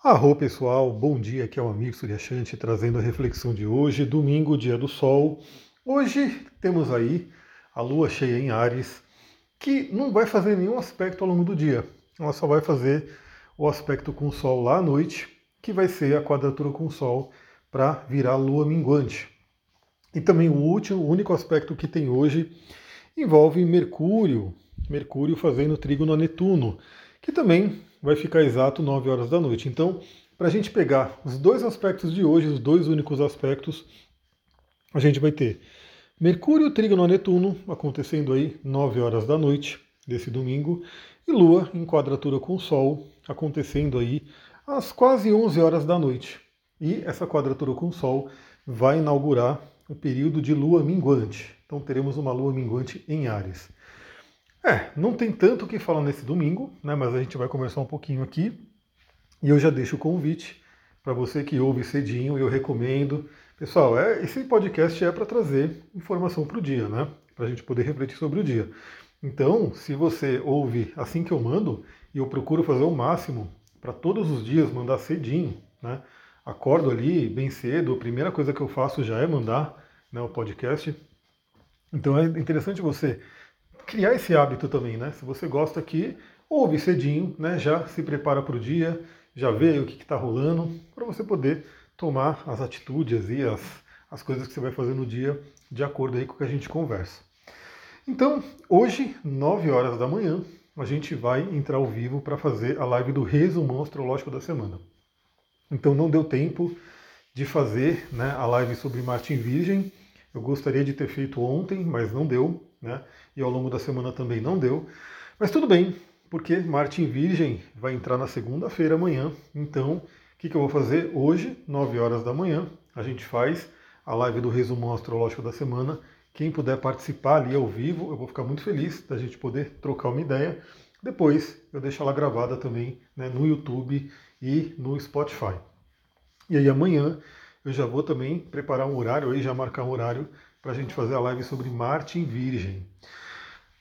Arro pessoal, bom dia, aqui é o amigo Suryashanti trazendo a reflexão de hoje, domingo, dia do sol. Hoje temos aí a lua cheia em Ares, que não vai fazer nenhum aspecto ao longo do dia, ela só vai fazer o aspecto com o sol lá à noite, que vai ser a quadratura com o sol para virar lua minguante. E também o último, o único aspecto que tem hoje envolve Mercúrio, Mercúrio fazendo trígono a Netuno, que também vai ficar exato 9 horas da noite. Então, para a gente pegar os dois aspectos de hoje, os dois únicos aspectos, a gente vai ter Mercúrio trígono a Netuno acontecendo aí 9 horas da noite desse domingo e Lua em quadratura com o Sol acontecendo aí às quase 11 horas da noite. E essa quadratura com o Sol vai inaugurar o período de Lua minguante. Então teremos uma Lua minguante em Ares. É, não tem tanto o que falar nesse domingo, né, mas a gente vai conversar um pouquinho aqui. E eu já deixo o convite para você que ouve cedinho, eu recomendo. Pessoal, é, esse podcast é para trazer informação para o dia, né? Para a gente poder refletir sobre o dia. Então, se você ouve assim que eu mando, e eu procuro fazer o máximo para todos os dias mandar cedinho, né? Acordo ali bem cedo, a primeira coisa que eu faço já é mandar né, o podcast. Então é interessante você criar esse hábito também, né? Se você gosta aqui, ouve cedinho, né? Já se prepara para o dia, já vê o que está rolando, para você poder tomar as atitudes e as, as coisas que você vai fazer no dia de acordo aí com o que a gente conversa. Então, hoje, 9 horas da manhã, a gente vai entrar ao vivo para fazer a live do resumo astrológico da semana. Então não deu tempo de fazer né, a live sobre Marte em Virgem. Eu gostaria de ter feito ontem, mas não deu né? E ao longo da semana também não deu. Mas tudo bem, porque Marte em Virgem vai entrar na segunda-feira amanhã. Então, o que, que eu vou fazer hoje, 9 horas da manhã? A gente faz a live do resumo astrológico da semana. Quem puder participar ali ao vivo, eu vou ficar muito feliz da gente poder trocar uma ideia. Depois eu deixo ela gravada também né, no YouTube e no Spotify. E aí amanhã eu já vou também preparar um horário, aí já marcar um horário para a gente fazer a live sobre Marte em Virgem.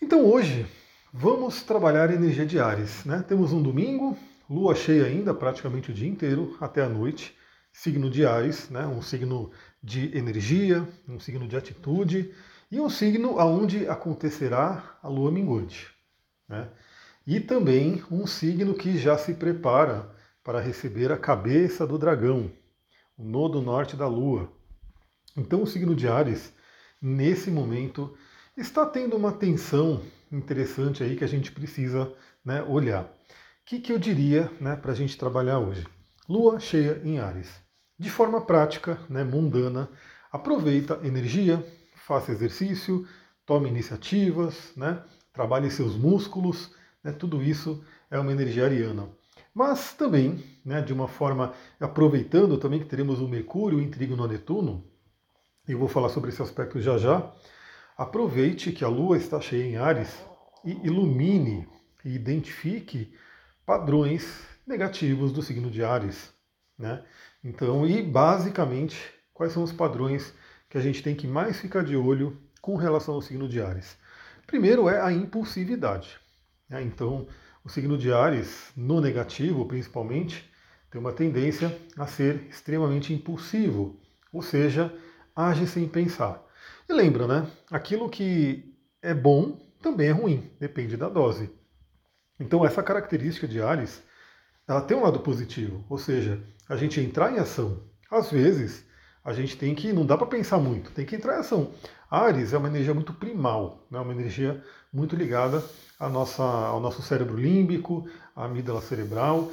Então hoje vamos trabalhar energia de Ares. Né? Temos um domingo, lua cheia ainda, praticamente o dia inteiro, até a noite, signo de Ares, né? um signo de energia, um signo de atitude e um signo aonde acontecerá a lua minguante. Né? E também um signo que já se prepara para receber a cabeça do dragão, o nodo norte da lua. Então o signo de Ares nesse momento, está tendo uma tensão interessante aí que a gente precisa né, olhar. O que, que eu diria né, para a gente trabalhar hoje? Lua cheia em Ares. De forma prática, né, mundana, aproveita energia, faça exercício, tome iniciativas, né, trabalhe seus músculos, né, tudo isso é uma energia ariana. Mas também, né, de uma forma, aproveitando também que teremos o Mercúrio em trígono a Netuno, e vou falar sobre esse aspecto já já, aproveite que a Lua está cheia em Ares e ilumine e identifique padrões negativos do signo de Ares. Né? Então, e basicamente, quais são os padrões que a gente tem que mais ficar de olho com relação ao signo de Ares? Primeiro é a impulsividade. Né? Então, o signo de Ares, no negativo principalmente, tem uma tendência a ser extremamente impulsivo, ou seja, age sem pensar. E lembra, né? Aquilo que é bom também é ruim, depende da dose. Então essa característica de Ares, ela tem um lado positivo, ou seja, a gente entrar em ação. Às vezes, a gente tem que, não dá para pensar muito, tem que entrar em ação. Ares é uma energia muito primal, né? uma energia muito ligada à nossa, ao nosso cérebro límbico, à amígdala cerebral,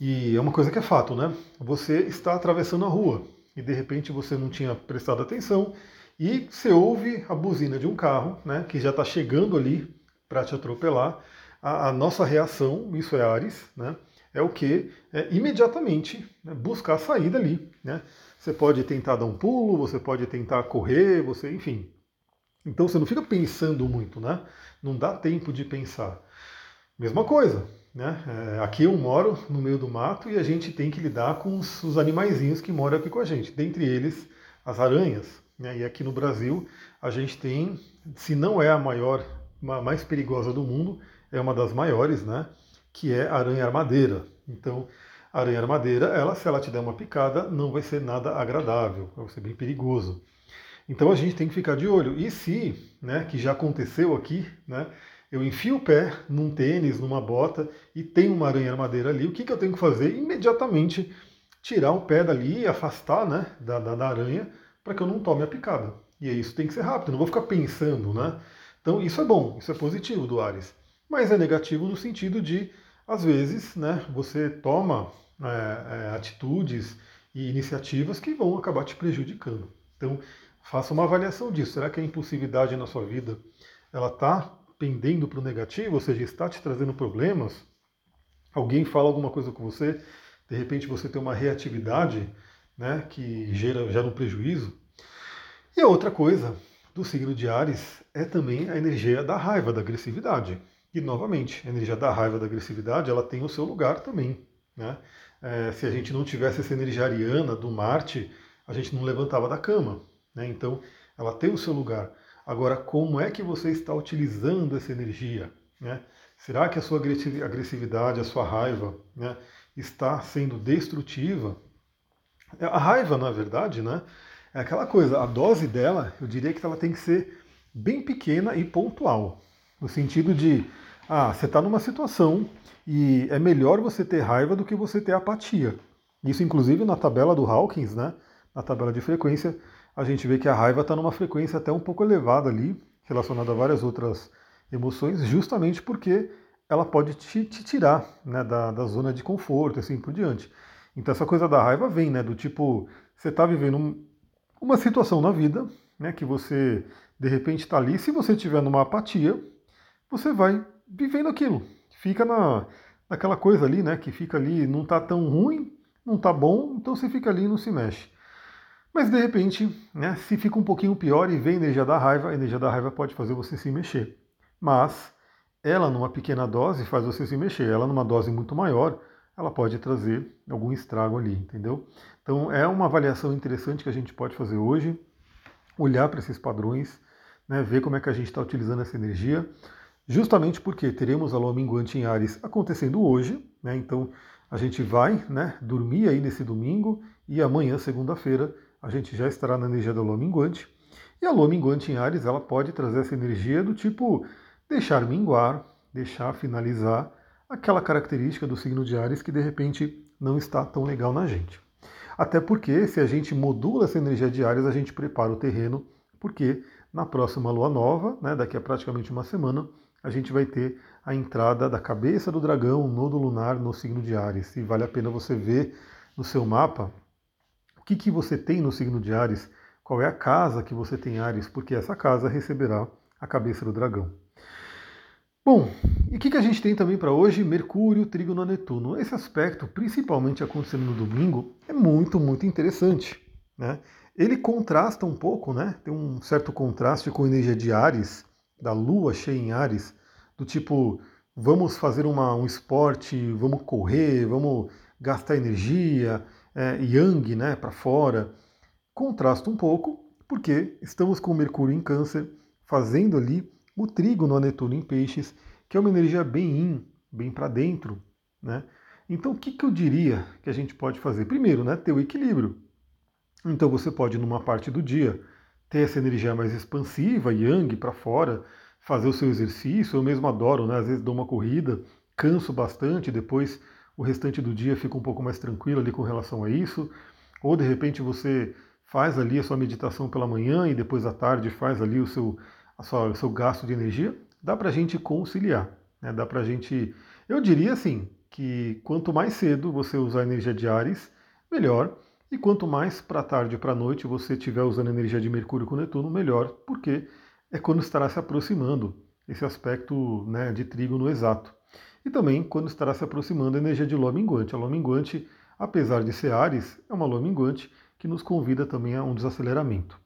e é uma coisa que é fato, né? Você está atravessando a rua, e de repente você não tinha prestado atenção e você ouve a buzina de um carro, né, que já está chegando ali para te atropelar. A, a, nossa reação, isso é Ares, né, é o que? É imediatamente né, buscar a saída ali. Né? Você pode tentar dar um pulo, você pode tentar correr, você, enfim. Então você não fica pensando muito, né? Não dá tempo de pensar. Mesma coisa, né? É, aqui eu moro no meio do mato e a gente tem que lidar com os, os animaizinhos que moram aqui com a gente, dentre eles as aranhas. Né? E aqui no Brasil a gente tem, se não é a maior, a mais perigosa do mundo, é uma das maiores, né? que é a aranha armadeira. Então A aranha armadeira, ela, se ela te der uma picada, não vai ser nada agradável, vai ser bem perigoso. Então a gente tem que ficar de olho. E se, né, que já aconteceu aqui, né, eu enfio o pé num tênis, numa bota e tem uma aranha armadeira ali, o que, que eu tenho que fazer? Imediatamente tirar o pé dali e afastar né, da, da, da aranha para que eu não tome a picada. E isso tem que ser rápido, não vou ficar pensando, né? Então isso é bom, isso é positivo do Ares. Mas é negativo no sentido de, às vezes, né, você toma é, é, atitudes e iniciativas que vão acabar te prejudicando. Então, faça uma avaliação disso. Será que a impulsividade na sua vida ela está pendendo para o negativo, ou seja, está te trazendo problemas? Alguém fala alguma coisa com você, de repente você tem uma reatividade né, que gera, gera um prejuízo. E a outra coisa do signo de Ares é também a energia da raiva, da agressividade. E novamente, a energia da raiva, da agressividade, ela tem o seu lugar também. Né? É, se a gente não tivesse essa energia ariana do Marte, a gente não levantava da cama. Né? Então, ela tem o seu lugar. Agora, como é que você está utilizando essa energia? Né? Será que a sua agressividade, a sua raiva, né, está sendo destrutiva? A raiva, na verdade, né, é aquela coisa, a dose dela, eu diria que ela tem que ser bem pequena e pontual. No sentido de, ah, você está numa situação e é melhor você ter raiva do que você ter apatia. Isso, inclusive, na tabela do Hawkins, né, na tabela de frequência, a gente vê que a raiva está numa frequência até um pouco elevada ali, relacionada a várias outras emoções, justamente porque ela pode te, te tirar né, da, da, zona de conforto, assim por diante. Então essa coisa da raiva vem, né, do tipo, você está vivendo um, uma situação na vida, né, que você de repente está ali, se você estiver numa apatia, você vai vivendo aquilo, fica na, naquela coisa ali, né, que fica ali, não está tão ruim, não está bom, então você fica ali e não se mexe. Mas de repente, né, se fica um pouquinho pior e vem a energia da raiva, a energia da raiva pode fazer você se mexer. Mas ela numa pequena dose faz você se mexer, ela numa dose muito maior, ela pode trazer algum estrago ali, entendeu? Então é uma avaliação interessante que a gente pode fazer hoje, olhar para esses padrões, né, ver como é que a gente está utilizando essa energia, justamente porque teremos a lua minguante em Ares acontecendo hoje, né, então a gente vai né, dormir aí nesse domingo e amanhã, segunda-feira, a gente já estará na energia da lua minguante. E a lua minguante em Ares, ela pode trazer essa energia do tipo deixar minguar, deixar finalizar aquela característica do signo de Ares que de repente não está tão legal na gente. Até porque se a gente modula essa energia de Ares, a gente prepara o terreno, porque na próxima lua nova, né, daqui a praticamente uma semana, a gente vai ter a entrada da cabeça do dragão, nodo lunar no signo de Ares. E vale a pena você ver no seu mapa o que, que você tem no signo de Ares, qual é a casa que você tem Ares, porque essa casa receberá a cabeça do dragão. Bom, e o que, que a gente tem também para hoje? Mercúrio, Trígono, Netuno. Esse aspecto, principalmente acontecendo no domingo, é muito, muito interessante. Né? Ele contrasta um pouco, né? tem um certo contraste com a energia de Ares, da Lua cheia em Ares, do tipo, vamos fazer uma, um esporte, vamos correr, vamos gastar energia, é, Yang né, para fora, contrasta um pouco, porque estamos com Mercúrio em Câncer, fazendo ali o trígono a Netuno em Peixes, que é uma energia bem in, bem para dentro. Né? Então, o que, que eu diria que a gente pode fazer? Primeiro, né, ter o equilíbrio. Então, você pode, numa parte do dia, ter essa energia mais expansiva, yang para fora, fazer o seu exercício. Eu mesmo adoro, né? às vezes dou uma corrida, canso bastante, depois o restante do dia fica um pouco mais tranquilo ali com relação a isso, ou de repente você faz ali a sua meditação pela manhã e depois à tarde faz ali o seu, a sua, o seu gasto de energia, dá para a gente conciliar, né? dá para a gente, eu diria assim, que quanto mais cedo você usar energia de Ares, melhor, e quanto mais para tarde e para noite você estiver usando energia de Mercúrio com Netuno, melhor, porque é quando estará se aproximando esse aspecto né, de no exato e também quando estará se aproximando a energia de lua minguante. A lua minguante, apesar de ser Ares, é uma lua minguante que nos convida também a um desaceleramento.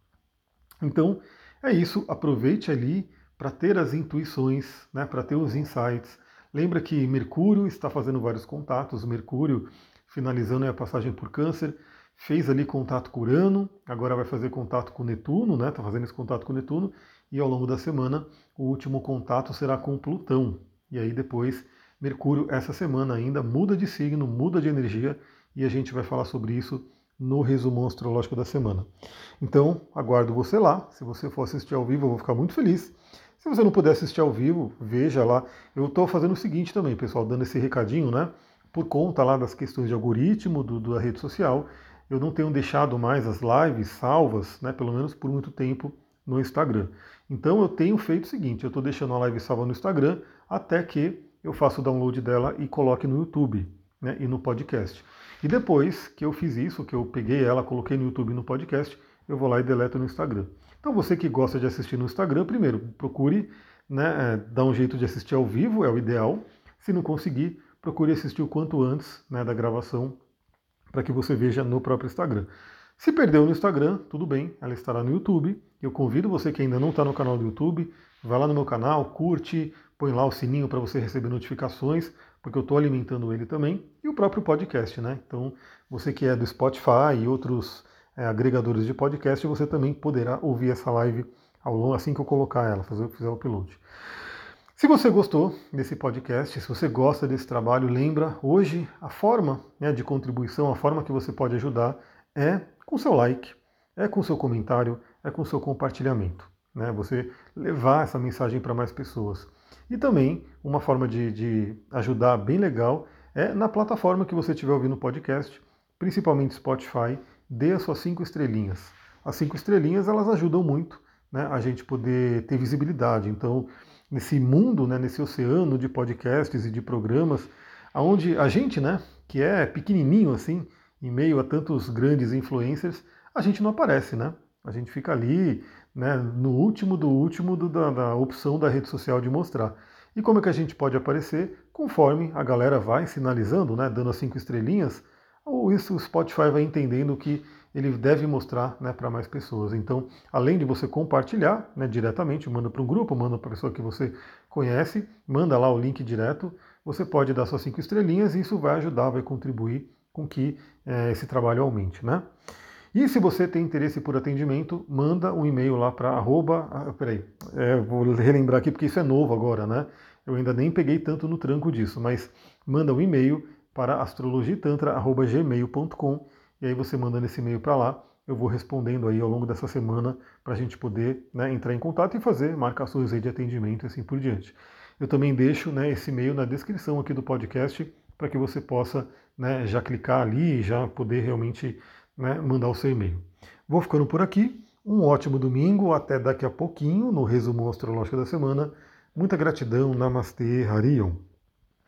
Então, é isso, aproveite ali para ter as intuições, né, para ter os insights. Lembra que Mercúrio está fazendo vários contatos, Mercúrio finalizando a passagem por câncer, fez ali contato com Urano, agora vai fazer contato com Netuno, né? Está fazendo esse contato com Netuno, e ao longo da semana o último contato será com Plutão. E aí depois Mercúrio essa semana ainda muda de signo, muda de energia e a gente vai falar sobre isso no resumo astrológico da semana. Então, aguardo você lá. Se você for assistir ao vivo, eu vou ficar muito feliz. Se você não puder assistir ao vivo, veja lá. Eu estou fazendo o seguinte também, pessoal, dando esse recadinho, né? Por conta lá das questões de algoritmo do, da rede social, eu não tenho deixado mais as lives salvas, né? Pelo menos por muito tempo no Instagram. Então eu tenho feito o seguinte, eu estou deixando a live salva no Instagram até que eu faça o download dela e coloque no YouTube né, e no podcast. E depois que eu fiz isso, que eu peguei ela, coloquei no YouTube e no podcast, eu vou lá e deleto no Instagram. Então você que gosta de assistir no Instagram, primeiro procure né, é, dar um jeito de assistir ao vivo, é o ideal. Se não conseguir, procure assistir o quanto antes né, da gravação para que você veja no próprio Instagram. Se perdeu no Instagram, tudo bem, ela estará no YouTube. Eu convido você que ainda não está no canal do YouTube, vai lá no meu canal, curte, põe lá o sininho para você receber notificações, porque eu estou alimentando ele também, e o próprio podcast, né? Então, você que é do Spotify e outros é, agregadores de podcast, você também poderá ouvir essa live ao longo, assim que eu colocar ela, fazer, o upload. Se você gostou desse podcast, se você gosta desse trabalho, lembra, hoje a forma né, de contribuição, a forma que você pode ajudar é com seu like, é com seu comentário, é com seu compartilhamento. Né? Você levar essa mensagem para mais pessoas. E também uma forma de, de, ajudar bem legal é na plataforma que você estiver ouvindo o podcast, principalmente Spotify, dê as suas cinco estrelinhas. As cinco estrelinhas elas ajudam muito né, a gente poder ter visibilidade. Então, nesse mundo, né, nesse oceano de podcasts e de programas, onde a gente, né, que é pequenininho assim, em meio a tantos grandes influencers, a gente não aparece, né? A gente fica ali, né, no último do último do, da, da opção da rede social de mostrar. E como é que a gente pode aparecer? Conforme a galera vai sinalizando, né, dando as cinco estrelinhas, ou isso o Spotify vai entendendo que ele deve mostrar né, para mais pessoas. Então, além de você compartilhar né, diretamente, manda para um grupo, manda para a pessoa que você conhece, manda lá o link direto, você pode dar suas cinco estrelinhas e isso vai ajudar, vai contribuir com que é, esse trabalho aumente, né? E se você tem interesse por atendimento, manda um e-mail lá para arroba. Ah, peraí, é, vou relembrar aqui porque isso é novo agora, né? Eu ainda nem peguei tanto no tranco disso, mas manda um e-mail para astrologitantra.gmail.com e aí você manda nesse e-mail para lá. Eu vou respondendo aí ao longo dessa semana para a gente poder né, entrar em contato e fazer marcações aí de atendimento e assim por diante. Eu também deixo né, esse e-mail na descrição aqui do podcast para que você possa né, já clicar ali e já poder realmente né, mandar o seu e-mail. Vou ficando por aqui. Um ótimo domingo, até daqui a pouquinho no resumo astrológico da semana. Muita gratidão, Namastê, Harion.